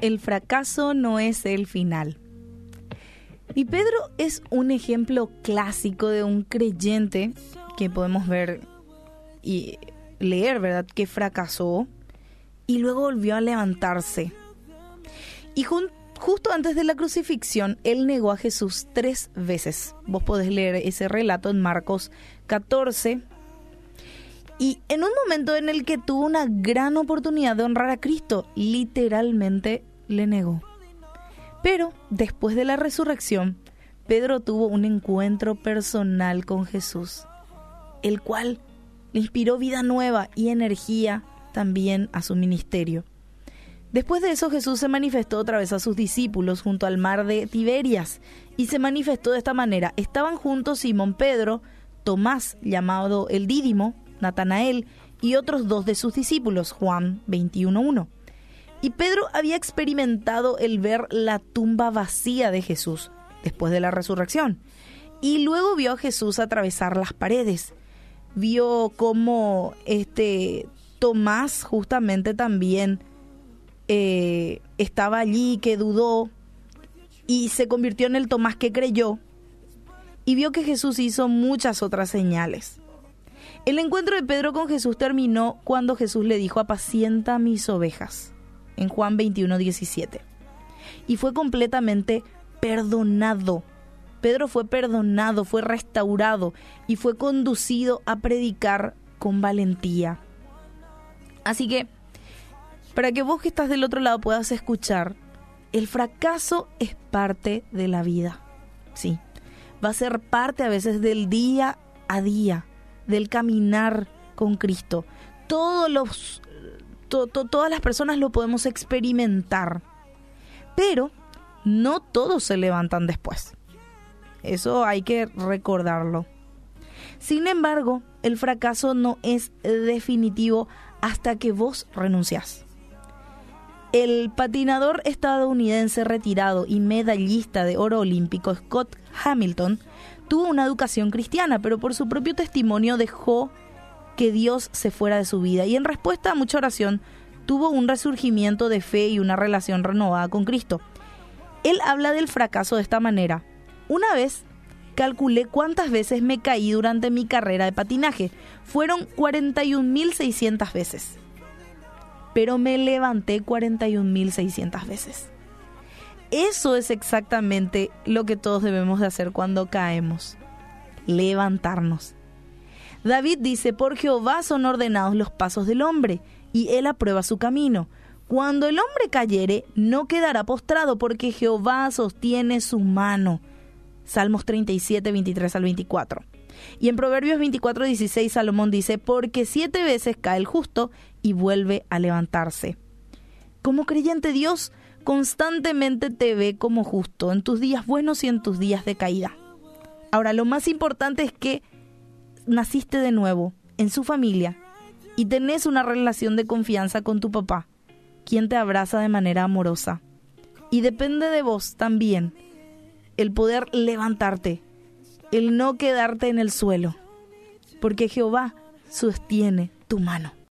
el fracaso no es el final. Y Pedro es un ejemplo clásico de un creyente que podemos ver y leer, ¿verdad? Que fracasó y luego volvió a levantarse. Y justo antes de la crucifixión, él negó a Jesús tres veces. Vos podés leer ese relato en Marcos 14. Y en un momento en el que tuvo una gran oportunidad de honrar a Cristo, literalmente le negó. Pero después de la resurrección, Pedro tuvo un encuentro personal con Jesús, el cual le inspiró vida nueva y energía también a su ministerio. Después de eso Jesús se manifestó otra vez a sus discípulos junto al mar de Tiberias y se manifestó de esta manera. Estaban juntos Simón Pedro, Tomás llamado el Dídimo, Natanael y otros dos de sus discípulos, Juan 21.1. Y Pedro había experimentado el ver la tumba vacía de Jesús después de la resurrección. Y luego vio a Jesús atravesar las paredes. Vio cómo este Tomás justamente también eh, estaba allí, que dudó y se convirtió en el Tomás que creyó y vio que Jesús hizo muchas otras señales. El encuentro de Pedro con Jesús terminó cuando Jesús le dijo apacienta mis ovejas en Juan 21, 17. Y fue completamente perdonado. Pedro fue perdonado, fue restaurado y fue conducido a predicar con valentía. Así que, para que vos que estás del otro lado puedas escuchar, el fracaso es parte de la vida. Sí, va a ser parte a veces del día a día, del caminar con Cristo. Todos los todas las personas lo podemos experimentar. Pero no todos se levantan después. Eso hay que recordarlo. Sin embargo, el fracaso no es definitivo hasta que vos renuncias. El patinador estadounidense retirado y medallista de oro olímpico Scott Hamilton tuvo una educación cristiana, pero por su propio testimonio dejó que Dios se fuera de su vida y en respuesta a mucha oración tuvo un resurgimiento de fe y una relación renovada con Cristo. Él habla del fracaso de esta manera. Una vez calculé cuántas veces me caí durante mi carrera de patinaje. Fueron 41.600 veces. Pero me levanté 41.600 veces. Eso es exactamente lo que todos debemos de hacer cuando caemos. Levantarnos. David dice, por Jehová son ordenados los pasos del hombre, y él aprueba su camino. Cuando el hombre cayere, no quedará postrado, porque Jehová sostiene su mano. Salmos 37, 23 al 24. Y en Proverbios 24, 16 Salomón dice, porque siete veces cae el justo y vuelve a levantarse. Como creyente Dios constantemente te ve como justo en tus días buenos y en tus días de caída. Ahora, lo más importante es que naciste de nuevo en su familia y tenés una relación de confianza con tu papá, quien te abraza de manera amorosa. Y depende de vos también el poder levantarte, el no quedarte en el suelo, porque Jehová sostiene tu mano.